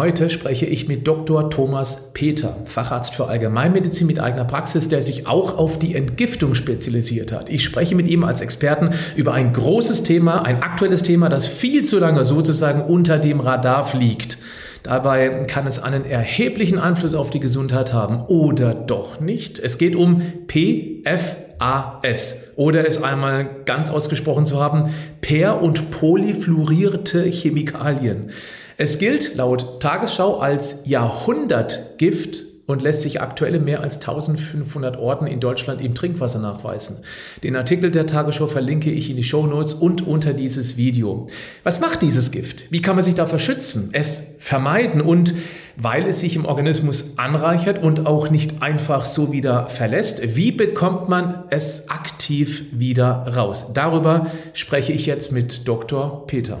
Heute spreche ich mit Dr. Thomas Peter, Facharzt für Allgemeinmedizin mit eigener Praxis, der sich auch auf die Entgiftung spezialisiert hat. Ich spreche mit ihm als Experten über ein großes Thema, ein aktuelles Thema, das viel zu lange sozusagen unter dem Radar fliegt. Dabei kann es einen erheblichen Einfluss auf die Gesundheit haben oder doch nicht. Es geht um PFAS oder es einmal ganz ausgesprochen zu haben, per- und polyfluorierte Chemikalien. Es gilt laut Tagesschau als Jahrhundertgift und lässt sich aktuell in mehr als 1500 Orten in Deutschland im Trinkwasser nachweisen. Den Artikel der Tagesschau verlinke ich in die Show Notes und unter dieses Video. Was macht dieses Gift? Wie kann man sich davor schützen? Es vermeiden und weil es sich im Organismus anreichert und auch nicht einfach so wieder verlässt. Wie bekommt man es aktiv wieder raus? Darüber spreche ich jetzt mit Dr. Peter.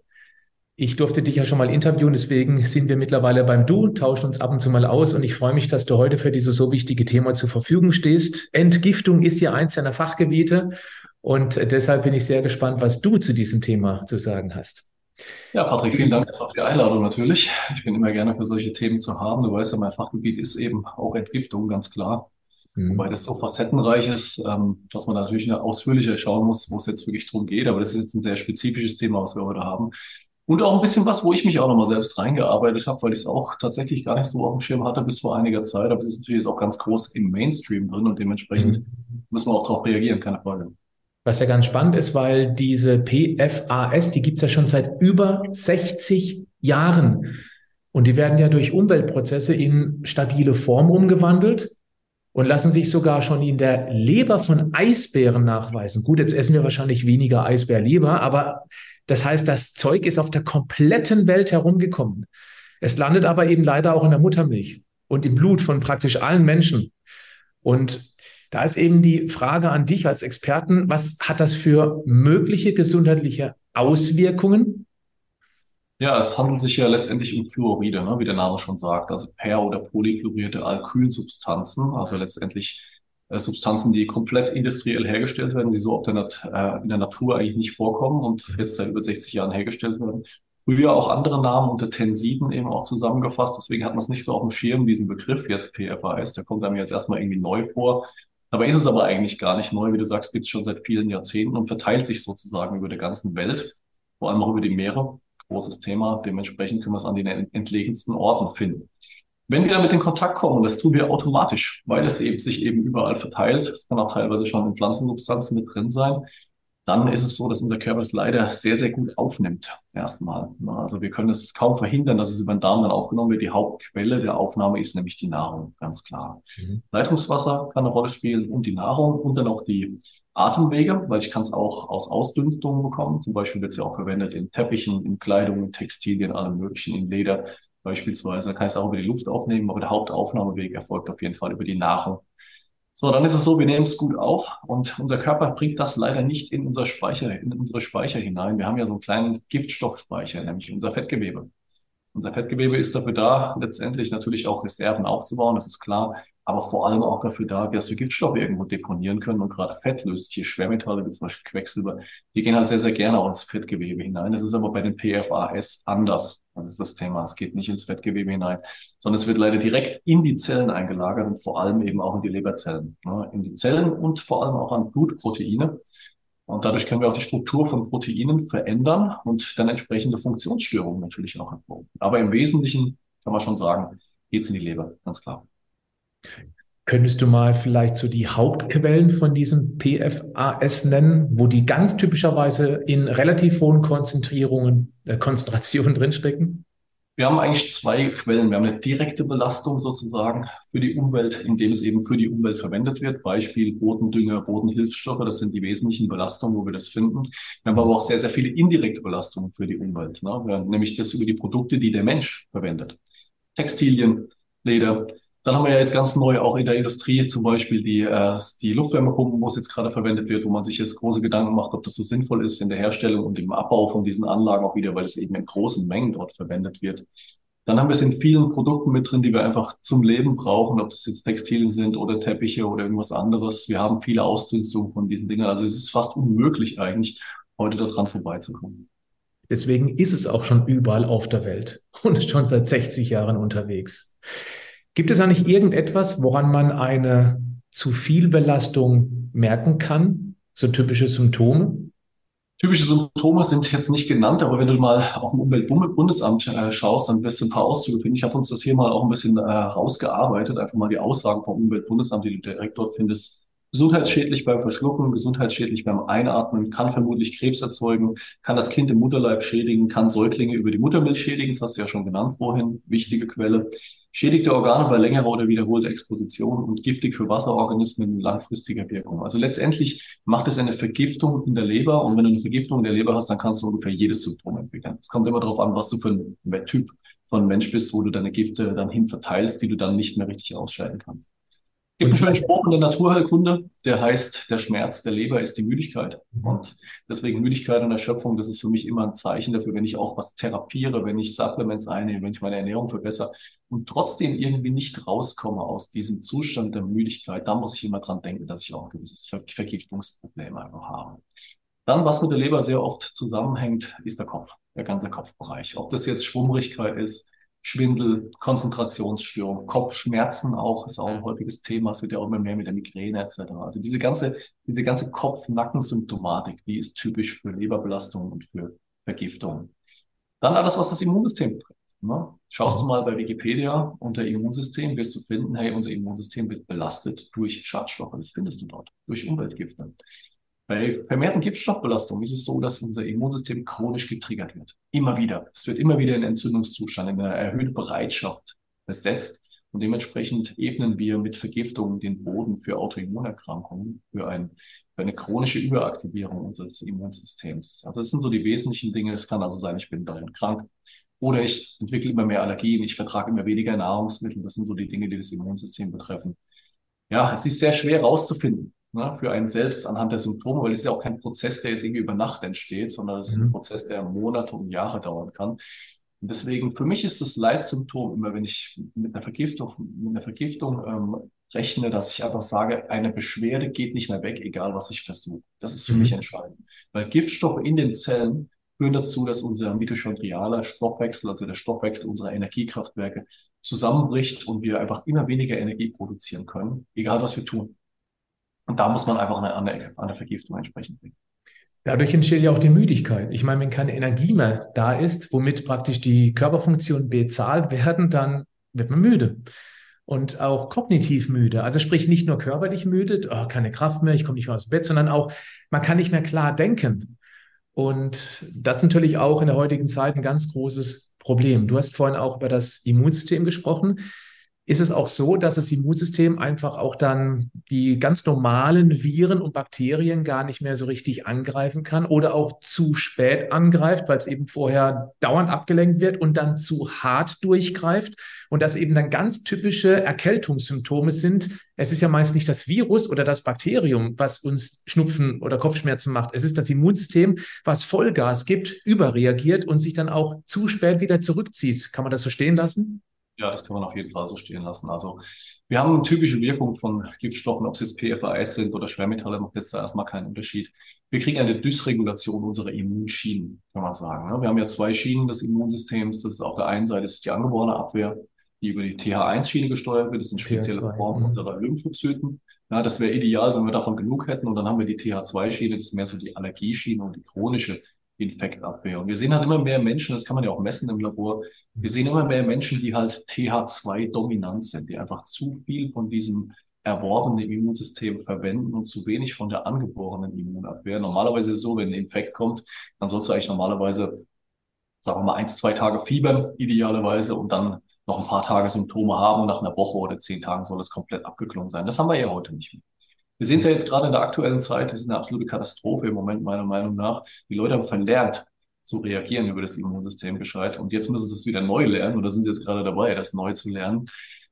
Ich durfte dich ja schon mal interviewen, deswegen sind wir mittlerweile beim Du, tauschen uns ab und zu mal aus und ich freue mich, dass du heute für dieses so wichtige Thema zur Verfügung stehst. Entgiftung ist ja eins deiner Fachgebiete und deshalb bin ich sehr gespannt, was du zu diesem Thema zu sagen hast. Ja, Patrick, vielen Dank für die Einladung natürlich. Ich bin immer gerne für solche Themen zu haben. Du weißt ja, mein Fachgebiet ist eben auch Entgiftung, ganz klar. Mhm. Wobei das so facettenreich ist, ähm, dass man natürlich ausführlicher schauen muss, wo es jetzt wirklich drum geht. Aber das ist jetzt ein sehr spezifisches Thema, was wir heute haben. Und auch ein bisschen was, wo ich mich auch nochmal selbst reingearbeitet habe, weil ich es auch tatsächlich gar nicht so auf dem Schirm hatte bis vor einiger Zeit. Aber es ist natürlich auch ganz groß im Mainstream drin und dementsprechend mhm. müssen wir auch darauf reagieren, keine Frage. Was ja ganz spannend ist, weil diese PFAS, die gibt es ja schon seit über 60 Jahren. Und die werden ja durch Umweltprozesse in stabile Form umgewandelt und lassen sich sogar schon in der Leber von Eisbären nachweisen. Gut, jetzt essen wir wahrscheinlich weniger Eisbärleber, aber das heißt, das Zeug ist auf der kompletten Welt herumgekommen. Es landet aber eben leider auch in der Muttermilch und im Blut von praktisch allen Menschen. Und da ist eben die Frage an dich als Experten, was hat das für mögliche gesundheitliche Auswirkungen? Ja, es handelt sich ja letztendlich um Fluoride, ne, wie der Name schon sagt, also per- oder polychlorierte Alkylsubstanzen, also letztendlich Substanzen, die komplett industriell hergestellt werden, die so auf der Nat äh, in der Natur eigentlich nicht vorkommen und jetzt seit über 60 Jahren hergestellt werden. Früher auch andere Namen unter Tensiden eben auch zusammengefasst. Deswegen hat man es nicht so auf dem Schirm, diesen Begriff jetzt PFAS. Der kommt einem jetzt erstmal irgendwie neu vor. Dabei ist es aber eigentlich gar nicht neu. Wie du sagst, gibt es schon seit vielen Jahrzehnten und verteilt sich sozusagen über der ganzen Welt, vor allem auch über die Meere. Großes Thema. Dementsprechend können wir es an den entlegensten Orten finden. Wenn wir damit in Kontakt kommen, das tun wir automatisch, weil es eben sich eben überall verteilt, es kann auch teilweise schon in Pflanzensubstanzen mit drin sein, dann ist es so, dass unser Körper es leider sehr, sehr gut aufnimmt. Erstmal. Also wir können es kaum verhindern, dass es über den Darm dann aufgenommen wird. Die Hauptquelle der Aufnahme ist nämlich die Nahrung, ganz klar. Mhm. Leitungswasser kann eine Rolle spielen und die Nahrung und dann auch die Atemwege, weil ich kann es auch aus Ausdünstungen bekommen. Zum Beispiel wird es ja auch verwendet in Teppichen, in Kleidung, in Textilien, allem möglichen, in Leder beispielsweise. Da kann ich es auch über die Luft aufnehmen, aber der Hauptaufnahmeweg erfolgt auf jeden Fall über die Nahrung. So, dann ist es so, wir nehmen es gut auf und unser Körper bringt das leider nicht in unser Speicher, in unsere Speicher hinein. Wir haben ja so einen kleinen Giftstoffspeicher, nämlich unser Fettgewebe. Unser Fettgewebe ist dafür da, letztendlich natürlich auch Reserven aufzubauen, das ist klar, aber vor allem auch dafür da, dass wir Giftstoffe irgendwo deponieren können und gerade fettlösliche Schwermetalle, wie zum Beispiel Quecksilber, die gehen halt sehr, sehr gerne auch ins Fettgewebe hinein. Das ist aber bei den PFAS anders. Das ist das Thema. Es geht nicht ins Fettgewebe hinein, sondern es wird leider direkt in die Zellen eingelagert und vor allem eben auch in die Leberzellen. Ne? In die Zellen und vor allem auch an Blutproteine. Und dadurch können wir auch die Struktur von Proteinen verändern und dann entsprechende Funktionsstörungen natürlich auch hervorrufen. Aber im Wesentlichen kann man schon sagen, geht es in die Leber, ganz klar. Könntest du mal vielleicht so die Hauptquellen von diesem PFAS nennen, wo die ganz typischerweise in relativ hohen Konzentrierungen, äh, Konzentrationen drinstecken? Wir haben eigentlich zwei Quellen. Wir haben eine direkte Belastung sozusagen für die Umwelt, indem es eben für die Umwelt verwendet wird. Beispiel Bodendünger, Bodenhilfsstoffe, das sind die wesentlichen Belastungen, wo wir das finden. Wir haben aber auch sehr, sehr viele indirekte Belastungen für die Umwelt. Ne? Nämlich das über die Produkte, die der Mensch verwendet. Textilien, Leder, Dann haben wir ja jetzt ganz neu auch in der Industrie zum Beispiel die, äh, die Luftwärmepumpen, wo es jetzt gerade verwendet wird, wo man sich jetzt große Gedanken macht, ob das so sinnvoll ist in der Herstellung und im Abbau von diesen Anlagen auch wieder, weil es eben in großen Mengen dort verwendet wird. Dann haben wir es in vielen Produkten mit drin, die wir einfach zum Leben brauchen, ob das jetzt Textilien sind oder Teppiche oder irgendwas anderes. Wir haben viele Ausdünstungen von diesen Dingen. Also es ist fast unmöglich eigentlich, heute daran vorbeizukommen. Deswegen ist es auch schon überall auf der Welt und schon seit 60 Jahren unterwegs. Gibt es eigentlich irgendetwas, woran man eine zu viel Belastung merken kann? So typische Symptome? Typische Symptome sind jetzt nicht genannt, aber wenn du mal auf dem Umweltbundesamt äh, schaust, dann wirst du ein paar Auszüge finden. Ich habe uns das hier mal auch ein bisschen äh, rausgearbeitet, einfach mal die Aussagen vom Umweltbundesamt, die du direkt dort findest. Gesundheitsschädlich beim Verschlucken, gesundheitsschädlich beim Einatmen, kann vermutlich Krebs erzeugen, kann das Kind im Mutterleib schädigen, kann Säuglinge über die Muttermilch schädigen, das hast du ja schon genannt vorhin, wichtige Quelle. Schädigte Organe bei längerer oder wiederholter Exposition und giftig für Wasserorganismen in langfristiger Wirkung. Also letztendlich macht es eine Vergiftung in der Leber und wenn du eine Vergiftung in der Leber hast, dann kannst du ungefähr jedes Symptom entwickeln. Es kommt immer darauf an, was du für ein Typ von Mensch bist, wo du deine Gifte dann hin verteilst, die du dann nicht mehr richtig ausscheiden kannst gibt einen schönen Spruch in der Naturheilkunde, der heißt, der Schmerz der Leber ist die Müdigkeit. Mhm. Und deswegen Müdigkeit und Erschöpfung, das ist für mich immer ein Zeichen dafür, wenn ich auch was therapiere, wenn ich Supplements einnehme, wenn ich meine Ernährung verbessere und trotzdem irgendwie nicht rauskomme aus diesem Zustand der Müdigkeit, da muss ich immer dran denken, dass ich auch ein gewisses Ver Vergiftungsproblem einfach habe. Dann, was mit der Leber sehr oft zusammenhängt, ist der Kopf, der ganze Kopfbereich. Ob das jetzt Schwummrigkeit ist, Schwindel, Konzentrationsstörung, Kopfschmerzen auch, ist auch ein häufiges Thema. Es wird ja auch immer mehr mit der Migräne etc. Also diese ganze, diese ganze Kopf-Nacken-Symptomatik, die ist typisch für Leberbelastung und für Vergiftung. Dann alles, was das Immunsystem betrifft. Ne? Schaust du mal bei Wikipedia unter Immunsystem, wirst du finden, hey, unser Immunsystem wird belastet durch Schadstoffe. Das findest du dort. Durch Umweltgifte. Bei vermehrten Giftstoffbelastungen ist es so, dass unser Immunsystem chronisch getriggert wird. Immer wieder. Es wird immer wieder in Entzündungszustand, in eine erhöhte Bereitschaft versetzt. Und dementsprechend ebnen wir mit Vergiftungen den Boden für Autoimmunerkrankungen, für, ein, für eine chronische Überaktivierung unseres Immunsystems. Also das sind so die wesentlichen Dinge. Es kann also sein, ich bin dauernd krank oder ich entwickle immer mehr Allergien, ich vertrage immer weniger Nahrungsmittel. Das sind so die Dinge, die das Immunsystem betreffen. Ja, es ist sehr schwer herauszufinden ne, für einen selbst anhand der Symptome, weil es ist ja auch kein Prozess, der jetzt irgendwie über Nacht entsteht, sondern es ist ein mhm. Prozess, der Monate und Jahre dauern kann. Und deswegen, für mich ist das Leitsymptom immer, wenn ich mit einer Vergiftung, mit einer Vergiftung ähm, rechne, dass ich einfach sage, eine Beschwerde geht nicht mehr weg, egal was ich versuche. Das ist für mhm. mich entscheidend. Weil Giftstoffe in den Zellen führen dazu, dass unser mitochondrialer Stoffwechsel, also der Stoffwechsel unserer Energiekraftwerke, zusammenbricht und wir einfach immer weniger Energie produzieren können, egal was wir tun. Und da muss man einfach eine, eine, eine Vergiftung entsprechend bringen. Dadurch entsteht ja auch die Müdigkeit. Ich meine, wenn keine Energie mehr da ist, womit praktisch die Körperfunktionen bezahlt werden, dann wird man müde und auch kognitiv müde. Also sprich nicht nur körperlich müde, oh, keine Kraft mehr, ich komme nicht mehr aus dem Bett, sondern auch man kann nicht mehr klar denken. Und das ist natürlich auch in der heutigen Zeit ein ganz großes Problem. Du hast vorhin auch über das Immunsystem gesprochen ist es auch so, dass das Immunsystem einfach auch dann die ganz normalen Viren und Bakterien gar nicht mehr so richtig angreifen kann oder auch zu spät angreift, weil es eben vorher dauernd abgelenkt wird und dann zu hart durchgreift und das eben dann ganz typische Erkältungssymptome sind. Es ist ja meist nicht das Virus oder das Bakterium, was uns Schnupfen oder Kopfschmerzen macht. Es ist das Immunsystem, was Vollgas gibt, überreagiert und sich dann auch zu spät wieder zurückzieht. Kann man das so stehen lassen? Ja, das kann man auf jeden Fall so stehen lassen. Also wir haben eine typische Wirkung von Giftstoffen, ob es jetzt PFAS sind oder Schwermetalle, macht jetzt da erstmal keinen Unterschied. Wir kriegen eine Dysregulation unserer Immunschienen, kann man sagen. Ne? Wir haben ja zwei Schienen des Immunsystems. Das ist auf der einen Seite ist die angeborene Abwehr, die über die TH1-Schiene gesteuert wird. Das sind spezielle Formen mhm. unserer Lymphozyten. Ja, das wäre ideal, wenn wir davon genug hätten. Und dann haben wir die TH2-Schiene, das ist mehr so die Allergieschiene und die chronische Infektabwehr. Und wir sehen halt immer mehr Menschen, das kann man ja auch messen im Labor, wir sehen immer mehr Menschen, die halt TH2 dominant sind, die einfach zu viel von diesem erworbenen Immunsystem verwenden und zu wenig von der angeborenen Immunabwehr. Normalerweise ist es so, wenn ein Infekt kommt, dann sollst du eigentlich normalerweise, sagen wir mal, eins, zwei Tage fiebern, idealerweise, und dann noch ein paar Tage Symptome haben nach einer Woche oder zehn Tagen soll es komplett abgeklungen sein. Das haben wir ja heute nicht mehr. Wir sehen es ja jetzt gerade in der aktuellen Zeit, das ist eine absolute Katastrophe im Moment, meiner Meinung nach. Die Leute haben verlernt zu reagieren über das Immunsystem gescheit. Und jetzt müssen sie es wieder neu lernen, oder sind sie jetzt gerade dabei, das neu zu lernen.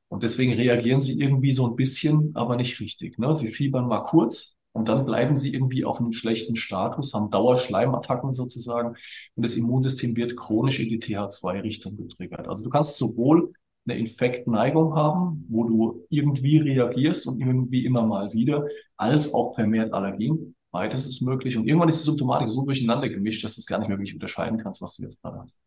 Und deswegen reagieren sie irgendwie so ein bisschen, aber nicht richtig. Ne? Sie fiebern mal kurz und dann bleiben sie irgendwie auf einem schlechten Status, haben Dauerschleimattacken sozusagen und das Immunsystem wird chronisch in die TH2-Richtung getriggert. Also du kannst sowohl eine Infektneigung haben, wo du irgendwie reagierst und irgendwie immer mal wieder, als auch vermehrt Allergien. Beides ist möglich. Und irgendwann ist die Symptomatik so durcheinander gemischt, dass du es gar nicht mehr wirklich unterscheiden kannst, was du jetzt gerade hast.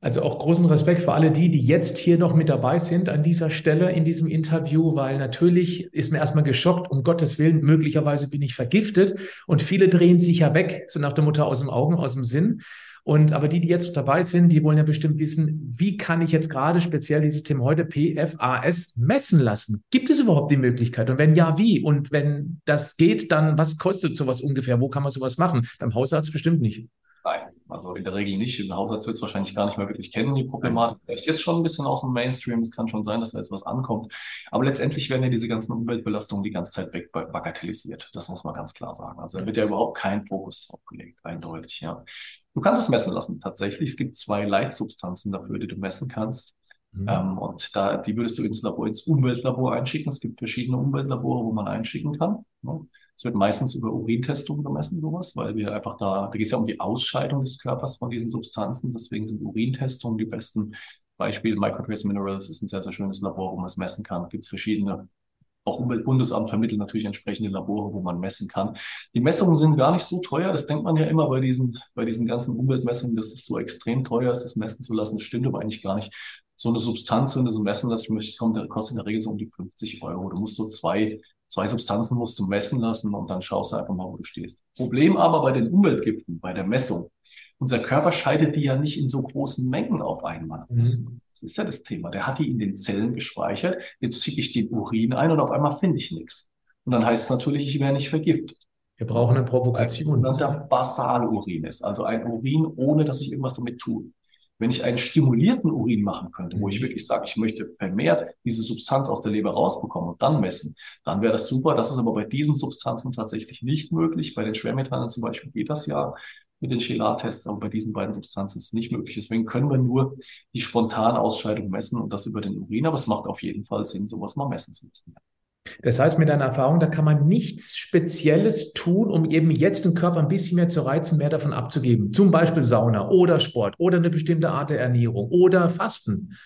Also auch großen Respekt für alle die, die jetzt hier noch mit dabei sind an dieser Stelle in diesem Interview, weil natürlich ist mir erstmal geschockt, um Gottes Willen, möglicherweise bin ich vergiftet und viele drehen sich ja weg, so nach der Mutter aus dem Augen, aus dem Sinn. Und aber die, die jetzt dabei sind, die wollen ja bestimmt wissen, wie kann ich jetzt gerade speziell dieses Thema heute PFAS messen lassen? Gibt es überhaupt die Möglichkeit? Und wenn ja, wie? Und wenn das geht, dann was kostet sowas ungefähr? Wo kann man sowas machen? Beim Hausarzt bestimmt nicht. Nein, also in der Regel nicht. Im Hausarzt wird es wahrscheinlich gar nicht mehr wirklich kennen, die Problematik. Vielleicht jetzt schon ein bisschen aus dem Mainstream. Es kann schon sein, dass da jetzt was ankommt. Aber letztendlich werden ja diese ganzen Umweltbelastungen die ganze Zeit bagatellisiert. Das muss man ganz klar sagen. Also da wird ja überhaupt kein Fokus drauf gelegt, eindeutig, ja. Du kannst es messen lassen, tatsächlich. Es gibt zwei Leitsubstanzen dafür, die du messen kannst. Mhm. Ähm, und da, die würdest du ins Labor, ins Umweltlabor einschicken. Es gibt verschiedene Umweltlabore, wo man einschicken kann. Ne? Es wird meistens über Urintestungen gemessen, sowas, weil wir einfach da, da geht es ja um die Ausscheidung des Körpers von diesen Substanzen. Deswegen sind Urintestungen die besten Beispiele. Microtrace Minerals ist ein sehr, sehr schönes Labor, wo man es messen kann. Gibt es verschiedene auch Umweltbundesamt vermittelt natürlich entsprechende Labore, wo man messen kann. Die Messungen sind gar nicht so teuer. Das denkt man ja immer bei diesen, bei diesen ganzen Umweltmessungen, dass es so extrem teuer ist, das messen zu lassen. Das stimmt aber eigentlich gar nicht. So eine Substanz, wenn du so messen lässt, kostet in der Regel so um die 50 Euro. Du musst so zwei, zwei Substanzen musst du messen lassen und dann schaust du einfach mal, wo du stehst. Problem aber bei den Umweltgiften, bei der Messung, unser Körper scheidet die ja nicht in so großen Mengen auf einmal Mhm. Das ist ja das Thema. Der hat die in den Zellen gespeichert. Jetzt schicke ich den Urin ein und auf einmal finde ich nichts. Und dann heißt es natürlich, ich wäre nicht vergiftet. Wir brauchen eine Provokation. Weil der Basalurin ist, also ein Urin, ohne dass ich irgendwas damit tue. Wenn ich einen stimulierten Urin machen könnte, wo ich mhm. wirklich sage, ich möchte vermehrt diese Substanz aus der Leber rausbekommen und dann messen, dann wäre das super. Das ist aber bei diesen Substanzen tatsächlich nicht möglich. Bei den Schwermetallen zum Beispiel geht das ja mit den Chelat-Tests, aber bei diesen beiden Substanzen ist es nicht möglich. Deswegen können wir nur die spontane Ausscheidung messen und das über den Urin. Aber es macht auf jeden Fall Sinn, sowas mal messen zu müssen. Das heißt, mit deiner Erfahrung, da kann man nichts Spezielles tun, um eben jetzt den Körper ein bisschen mehr zu reizen, mehr davon abzugeben. Zum Beispiel Sauna oder Sport oder eine bestimmte Art der Ernährung oder Fasten.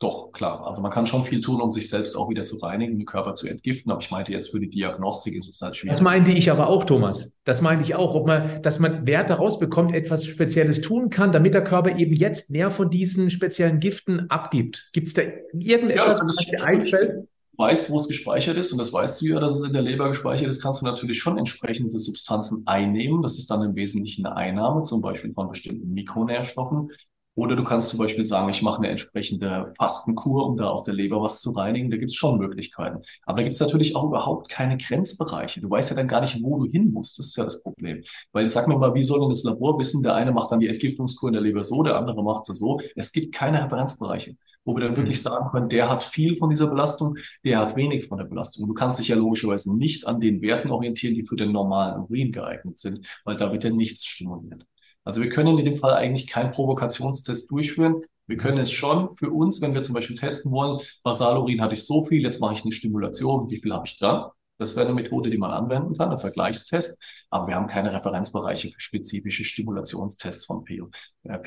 Doch, klar. Also man kann schon viel tun, um sich selbst auch wieder zu reinigen, den Körper zu entgiften. Aber ich meinte jetzt für die Diagnostik ist es halt schwierig. Das meinte ich aber auch, Thomas. Das meinte ich auch, ob man, dass man Wert daraus bekommt, etwas Spezielles tun kann, damit der Körper eben jetzt mehr von diesen speziellen Giften abgibt. Gibt es da irgendetwas, ja, was dir einfällt? Weißt, wo es gespeichert ist, und das weißt du ja, dass es in der Leber gespeichert ist, kannst du natürlich schon entsprechende Substanzen einnehmen. Das ist dann im Wesentlichen eine Einnahme, zum Beispiel von bestimmten Mikronährstoffen. Oder du kannst zum Beispiel sagen, ich mache eine entsprechende Fastenkur, um da aus der Leber was zu reinigen. Da gibt es schon Möglichkeiten. Aber da gibt es natürlich auch überhaupt keine Grenzbereiche. Du weißt ja dann gar nicht, wo du hin musst. Das ist ja das Problem. Weil sag mir mal, wie soll denn das Labor wissen, der eine macht dann die Entgiftungskur in der Leber so, der andere macht sie so. Es gibt keine Referenzbereiche, wo wir dann wirklich mhm. sagen können, der hat viel von dieser Belastung, der hat wenig von der Belastung. Du kannst dich ja logischerweise nicht an den Werten orientieren, die für den normalen Urin geeignet sind, weil da wird ja nichts stimuliert. Also wir können in dem Fall eigentlich keinen Provokationstest durchführen. Wir können es schon für uns, wenn wir zum Beispiel testen wollen, Basalurin hatte ich so viel, jetzt mache ich eine Stimulation, wie viel habe ich da? Das wäre eine Methode, die man anwenden kann, ein Vergleichstest. Aber wir haben keine Referenzbereiche für spezifische Stimulationstests von POS. Äh,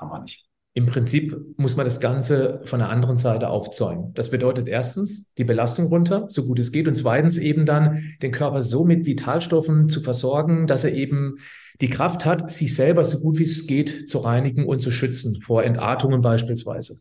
haben wir nicht. Im Prinzip muss man das Ganze von der anderen Seite aufzäumen. Das bedeutet erstens die Belastung runter, so gut es geht, und zweitens eben dann den Körper so mit Vitalstoffen zu versorgen, dass er eben die Kraft hat, sich selber so gut wie es geht zu reinigen und zu schützen, vor Entartungen beispielsweise.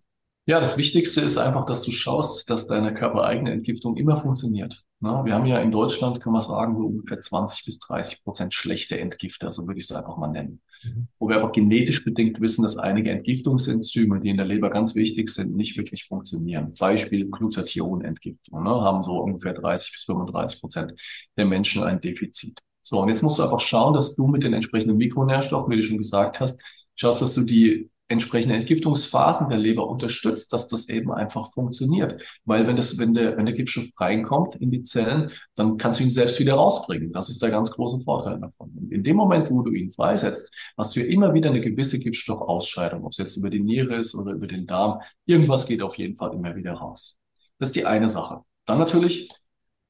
Ja, das Wichtigste ist einfach, dass du schaust, dass deine körpereigene Entgiftung immer funktioniert. Na, wir haben ja in Deutschland, kann man sagen, so ungefähr 20 bis 30 Prozent schlechte Entgifter, so würde ich es einfach mal nennen. Mhm. Wo wir einfach genetisch bedingt wissen, dass einige Entgiftungsenzyme, die in der Leber ganz wichtig sind, nicht wirklich funktionieren. Beispiel Glutathion-Entgiftung, ne, haben so ungefähr 30 bis 35 Prozent der Menschen ein Defizit. So, und jetzt musst du einfach schauen, dass du mit den entsprechenden Mikronährstoffen, wie du schon gesagt hast, schaust, dass du die entsprechende Entgiftungsphasen der Leber unterstützt, dass das eben einfach funktioniert. Weil wenn das, wenn der, wenn der Giftstoff reinkommt in die Zellen, dann kannst du ihn selbst wieder rausbringen. Das ist der ganz große Vorteil davon. Und in dem Moment, wo du ihn freisetzt, hast du ja immer wieder eine gewisse Giftstoffausscheidung, ob es jetzt über die Niere ist oder über den Darm. Irgendwas geht auf jeden Fall immer wieder raus. Das ist die eine Sache. Dann natürlich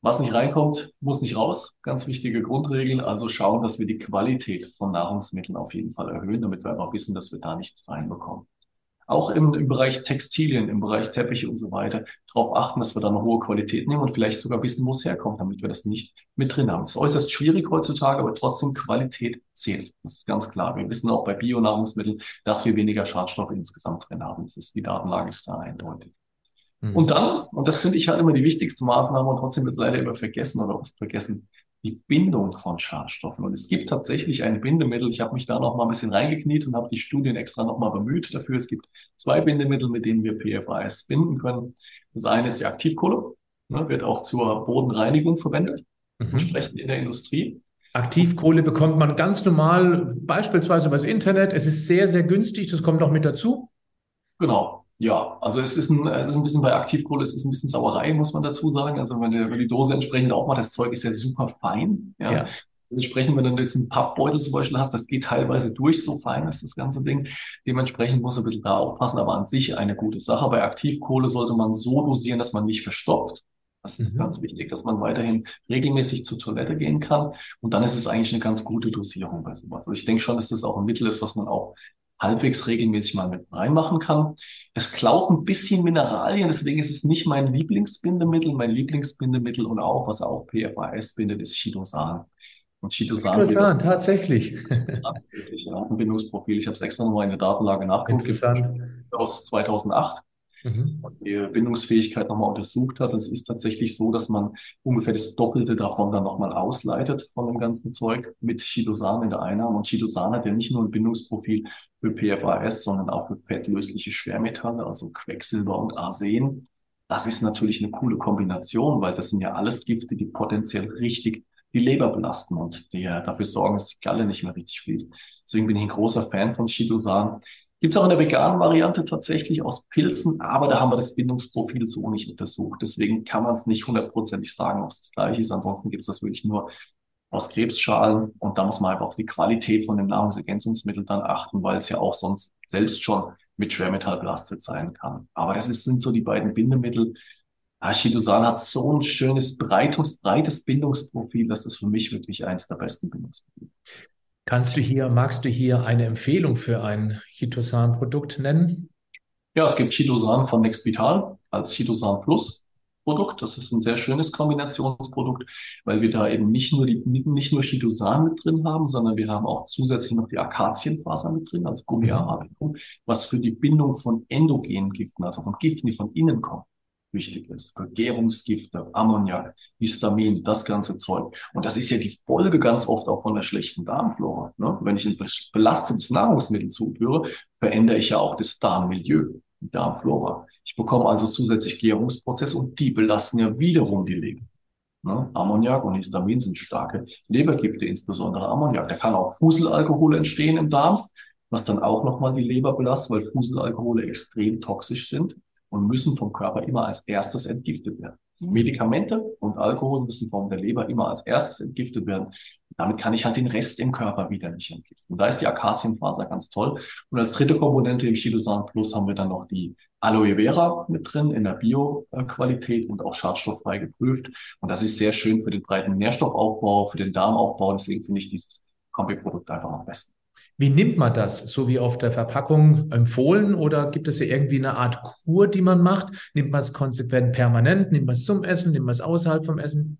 was nicht reinkommt, muss nicht raus. Ganz wichtige Grundregel. Also schauen, dass wir die Qualität von Nahrungsmitteln auf jeden Fall erhöhen, damit wir einfach wissen, dass wir da nichts reinbekommen. Auch im, im Bereich Textilien, im Bereich Teppiche und so weiter, darauf achten, dass wir da eine hohe Qualität nehmen und vielleicht sogar wissen, wo es herkommt, damit wir das nicht mit drin haben. Das ist äußerst schwierig heutzutage, aber trotzdem Qualität zählt. Das ist ganz klar. Wir wissen auch bei Bionahrungsmitteln, dass wir weniger Schadstoffe insgesamt drin haben. Das ist, die Datenlage ist da eindeutig. Mhm. Und dann, und das finde ich halt immer die wichtigste Maßnahme und trotzdem wird es leider immer vergessen oder oft vergessen, die Bindung von Schadstoffen. Und es gibt tatsächlich ein Bindemittel. Ich habe mich da noch mal ein bisschen reingekniet und habe die Studien extra noch mal bemüht dafür. Es gibt zwei Bindemittel, mit denen wir PFAS binden können. Das eine ist die Aktivkohle, ne, wird auch zur Bodenreinigung verwendet, mhm. entsprechend in der Industrie. Aktivkohle bekommt man ganz normal, beispielsweise über das Internet. Es ist sehr, sehr günstig. Das kommt auch mit dazu. Genau. Ja, also es ist ein, es ist ein bisschen bei Aktivkohle, es ist ein bisschen Sauerei, muss man dazu sagen. Also wenn, der, wenn die Dose entsprechend auch macht, das Zeug ist ja super fein. Ja. ja. Dementsprechend, wenn du jetzt einen Pappbeutel zum Beispiel hast, das geht teilweise durch, so fein ist das ganze Ding. Dementsprechend muss du ein bisschen da aufpassen, aber an sich eine gute Sache. Bei Aktivkohle sollte man so dosieren, dass man nicht verstopft. Das ist mhm. ganz wichtig, dass man weiterhin regelmäßig zur Toilette gehen kann. Und dann ist es eigentlich eine ganz gute Dosierung bei sowas. Also ich denke schon, dass das auch ein Mittel ist, was man auch halbwegs regelmäßig mal mit reinmachen kann. Es klaut ein bisschen Mineralien, deswegen ist es nicht mein Lieblingsbindemittel. Mein Lieblingsbindemittel und auch, was auch PFAS bindet, ist Chidosan. Und Chidosan, Chidosan tatsächlich. Tatsächlich, ja, ein Bindungsprofil. Ich habe es extra nochmal in der Datenlage nachgeguckt. Interessant. Aus 2008 mhm. und die Bindungsfähigkeit nochmal untersucht hat. Und es ist tatsächlich so, dass man ungefähr das Doppelte davon dann nochmal ausleitet von dem ganzen Zeug mit Chidosan in der Einnahme. Und Chidosan hat ja nicht nur ein Bindungsprofil für PFAS, sondern auch für fettlösliche Schwermetalle, also Quecksilber und Arsen. Das ist natürlich eine coole Kombination, weil das sind ja alles Gifte, die potenziell richtig die Leber belasten und die dafür sorgen, dass die Galle nicht mehr richtig fließt. Deswegen bin ich ein großer Fan von Chidosan. Gibt es auch in der veganen Variante tatsächlich aus Pilzen, aber da haben wir das Bindungsprofil so nicht untersucht. Deswegen kann man es nicht hundertprozentig sagen, ob es das gleiche ist. Ansonsten gibt es das wirklich nur aus Krebsschalen und da muss man einfach auf die Qualität von dem Nahrungsergänzungsmittel dann achten, weil es ja auch sonst selbst schon mit Schwermetall belastet sein kann. Aber das ist, sind so die beiden Bindemittel. Ashidosan hat so ein schönes, breites, breites Bindungsprofil, dass das für mich wirklich eins der besten Bindungsprofile. Kannst du hier, magst du hier eine Empfehlung für ein Chitosan-Produkt nennen? Ja, es gibt Chitosan von Nextvital als Chitosan Plus. Produkt. Das ist ein sehr schönes Kombinationsprodukt, weil wir da eben nicht nur die, nicht nur Chitosan mit drin haben, sondern wir haben auch zusätzlich noch die Akazienfaser mit drin, also Gummiarabikum, was für die Bindung von endogenen Giften, also von Giften, die von innen kommen, wichtig ist. Gärungsgifte, Ammoniak, Histamin, das ganze Zeug. Und das ist ja die Folge ganz oft auch von der schlechten Darmflora. Ne? Wenn ich ein belastetes Nahrungsmittel zuführe, verändere ich ja auch das Darmmilieu, die Darmflora. Ich bekomme also zusätzlich Gärungsprozesse und die belasten ja wiederum die Leber. Ne? Ammoniak und Histamin sind starke Lebergifte, insbesondere Ammoniak. Da kann auch Fuselalkohol entstehen im Darm, was dann auch nochmal die Leber belastet, weil Fuselalkohole extrem toxisch sind und müssen vom Körper immer als erstes entgiftet werden. Mhm. Medikamente und Alkohol müssen vom der Leber immer als erstes entgiftet werden. Damit kann ich halt den Rest im Körper wieder nicht entgiften. Und da ist die Akazienfaser ganz toll. Und als dritte Komponente im Chilosan Plus haben wir dann noch die Aloe Vera mit drin in der Bio-Qualität und auch schadstofffrei geprüft. Und das ist sehr schön für den breiten Nährstoffaufbau, für den Darmaufbau. Deswegen finde ich dieses Kombiprodukt einfach am besten. Wie nimmt man das? So wie auf der Verpackung empfohlen oder gibt es hier irgendwie eine Art Kur, die man macht? Nimmt man es konsequent permanent? Nimmt man es zum Essen? Nimmt man es außerhalb vom Essen?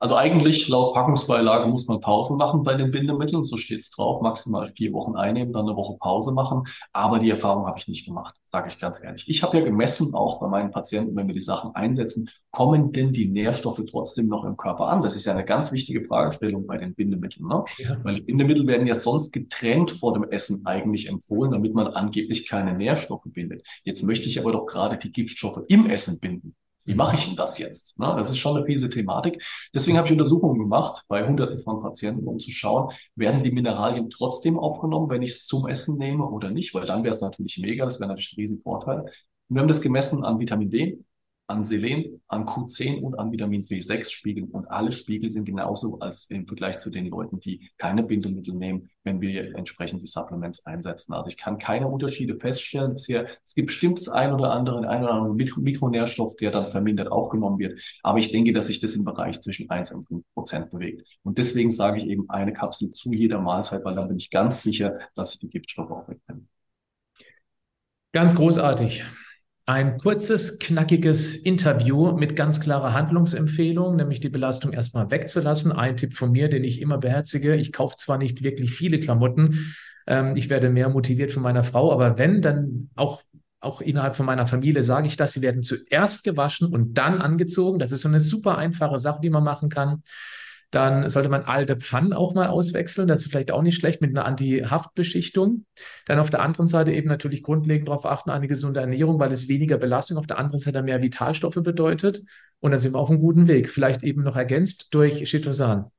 Also eigentlich laut Packungsbeilage muss man Pausen machen bei den Bindemitteln, so steht es drauf, maximal vier Wochen einnehmen, dann eine Woche Pause machen. Aber die Erfahrung habe ich nicht gemacht, sage ich ganz ehrlich. Ich habe ja gemessen, auch bei meinen Patienten, wenn wir die Sachen einsetzen, kommen denn die Nährstoffe trotzdem noch im Körper an? Das ist ja eine ganz wichtige Fragestellung bei den Bindemitteln. Ne? Ja. Weil die Bindemittel werden ja sonst getrennt vor dem Essen eigentlich empfohlen, damit man angeblich keine Nährstoffe bindet. Jetzt möchte ich aber doch gerade die Giftstoffe im Essen binden. Wie mache ich denn das jetzt? Na, das ist schon eine fiese Thematik. Deswegen habe ich Untersuchungen gemacht bei Hunderten von Patienten, um zu schauen, werden die Mineralien trotzdem aufgenommen, wenn ich es zum Essen nehme oder nicht, weil dann wäre es natürlich mega, das wäre natürlich ein Riesenvorteil. Und wir haben das gemessen an Vitamin D, an Selen, an Q10 und an Vitamin B6 Spiegeln. Und alle Spiegel sind genauso als im Vergleich zu den Leuten, die keine Bindemittel nehmen, wenn wir entsprechend die Supplements einsetzen. Also ich kann keine Unterschiede feststellen bisher. Es gibt bestimmt das ein oder andere, ein oder andere Mikro Mikronährstoff, der dann vermindert aufgenommen wird. Aber ich denke, dass sich das im Bereich zwischen 1 und 5 Prozent bewegt. Und deswegen sage ich eben eine Kapsel zu jeder Mahlzeit, weil dann bin ich ganz sicher, dass ich die Giftstoffe auch wegbringe. Ganz großartig. Ein kurzes, knackiges Interview mit ganz klarer Handlungsempfehlung, nämlich die Belastung erstmal wegzulassen. Ein Tipp von mir, den ich immer beherzige. Ich kaufe zwar nicht wirklich viele Klamotten, ähm, ich werde mehr motiviert von meiner Frau, aber wenn, dann auch auch innerhalb von meiner Familie sage ich das, sie werden zuerst gewaschen und dann angezogen. Das ist so eine super einfache Sache, die man machen kann. Dann sollte man alte Pfannen auch mal auswechseln. Das ist vielleicht auch nicht schlecht mit einer Anti-Haftbeschichtung. Dann auf der anderen Seite eben natürlich grundlegend darauf achten, eine gesunde Ernährung, weil es weniger Belastung auf der anderen Seite mehr Vitalstoffe bedeutet. Und dann sind wir auf einem guten Weg. Vielleicht eben noch ergänzt durch Chitosan.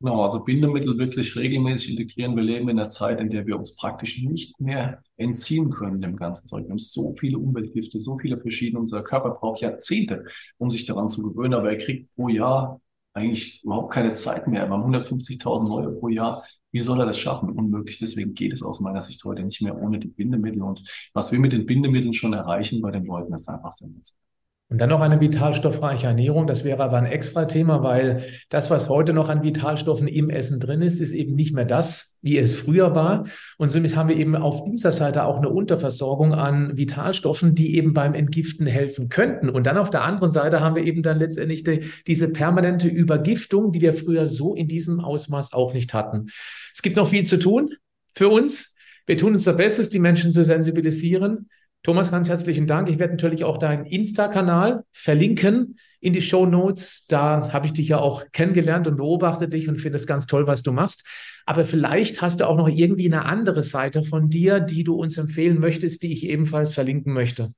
Genau, also Bindemittel wirklich regelmäßig integrieren. Wir leben in einer Zeit, in der wir uns praktisch nicht mehr entziehen können dem ganzen Zeug. Wir haben so viele Umweltgifte, so viele verschiedene. Unser Körper braucht Jahrzehnte, um sich daran zu gewöhnen, aber er kriegt pro Jahr eigentlich überhaupt keine Zeit mehr. Wir haben 150.000 neue pro Jahr. Wie soll er das schaffen? Unmöglich. Deswegen geht es aus meiner Sicht heute nicht mehr ohne die Bindemittel. Und was wir mit den Bindemitteln schon erreichen bei den Leuten, ist einfach sensationell. Und dann noch eine vitalstoffreiche Ernährung. Das wäre aber ein extra Thema, weil das, was heute noch an Vitalstoffen im Essen drin ist, ist eben nicht mehr das, wie es früher war. Und somit haben wir eben auf dieser Seite auch eine Unterversorgung an Vitalstoffen, die eben beim Entgiften helfen könnten. Und dann auf der anderen Seite haben wir eben dann letztendlich die, diese permanente Übergiftung, die wir früher so in diesem Ausmaß auch nicht hatten. Es gibt noch viel zu tun für uns. Wir tun unser Bestes, die Menschen zu sensibilisieren. Thomas, ganz herzlichen Dank. Ich werde natürlich auch deinen Insta-Kanal verlinken in die Show Notes. Da habe ich dich ja auch kennengelernt und beobachte dich und finde es ganz toll, was du machst. Aber vielleicht hast du auch noch irgendwie eine andere Seite von dir, die du uns empfehlen möchtest, die ich ebenfalls verlinken möchte.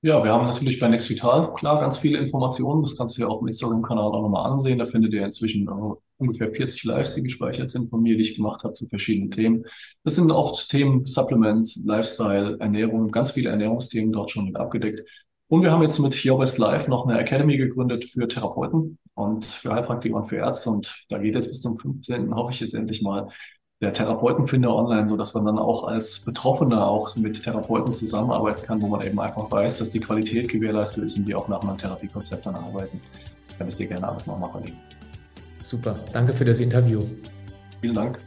Ja, wir haben natürlich bei NextVital klar ganz viele Informationen. Das kannst du ja auch im Instagram-Kanal auch nochmal ansehen. Da findet ihr inzwischen äh, ungefähr 40 Lives, die gespeichert sind von mir, die ich gemacht habe zu verschiedenen Themen. Das sind oft Themen Supplements, Lifestyle, Ernährung, ganz viele Ernährungsthemen dort schon mit abgedeckt. Und wir haben jetzt mit Your Best Life noch eine Academy gegründet für Therapeuten und für Heilpraktiker und für Ärzte. Und da geht jetzt bis zum 15. hoffe ich jetzt endlich mal der Therapeutenfinder online, so dass man dann auch als Betroffener auch mit Therapeuten zusammenarbeiten kann, wo man eben einfach weiß, dass die Qualität gewährleistet ist und die auch nach einem Therapiekonzept dann arbeiten. Kann ich dir gerne alles nochmal verlinken. Super, danke für das Interview. Vielen Dank.